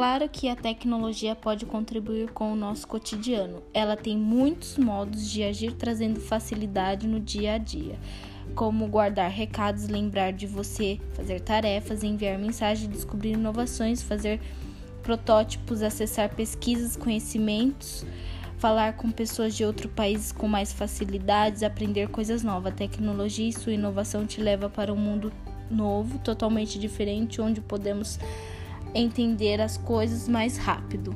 Claro que a tecnologia pode contribuir com o nosso cotidiano. Ela tem muitos modos de agir, trazendo facilidade no dia a dia, como guardar recados, lembrar de você, fazer tarefas, enviar mensagens, descobrir inovações, fazer protótipos, acessar pesquisas, conhecimentos, falar com pessoas de outros países com mais facilidades, aprender coisas novas. A tecnologia e sua inovação te leva para um mundo novo, totalmente diferente, onde podemos entender as coisas mais rápido.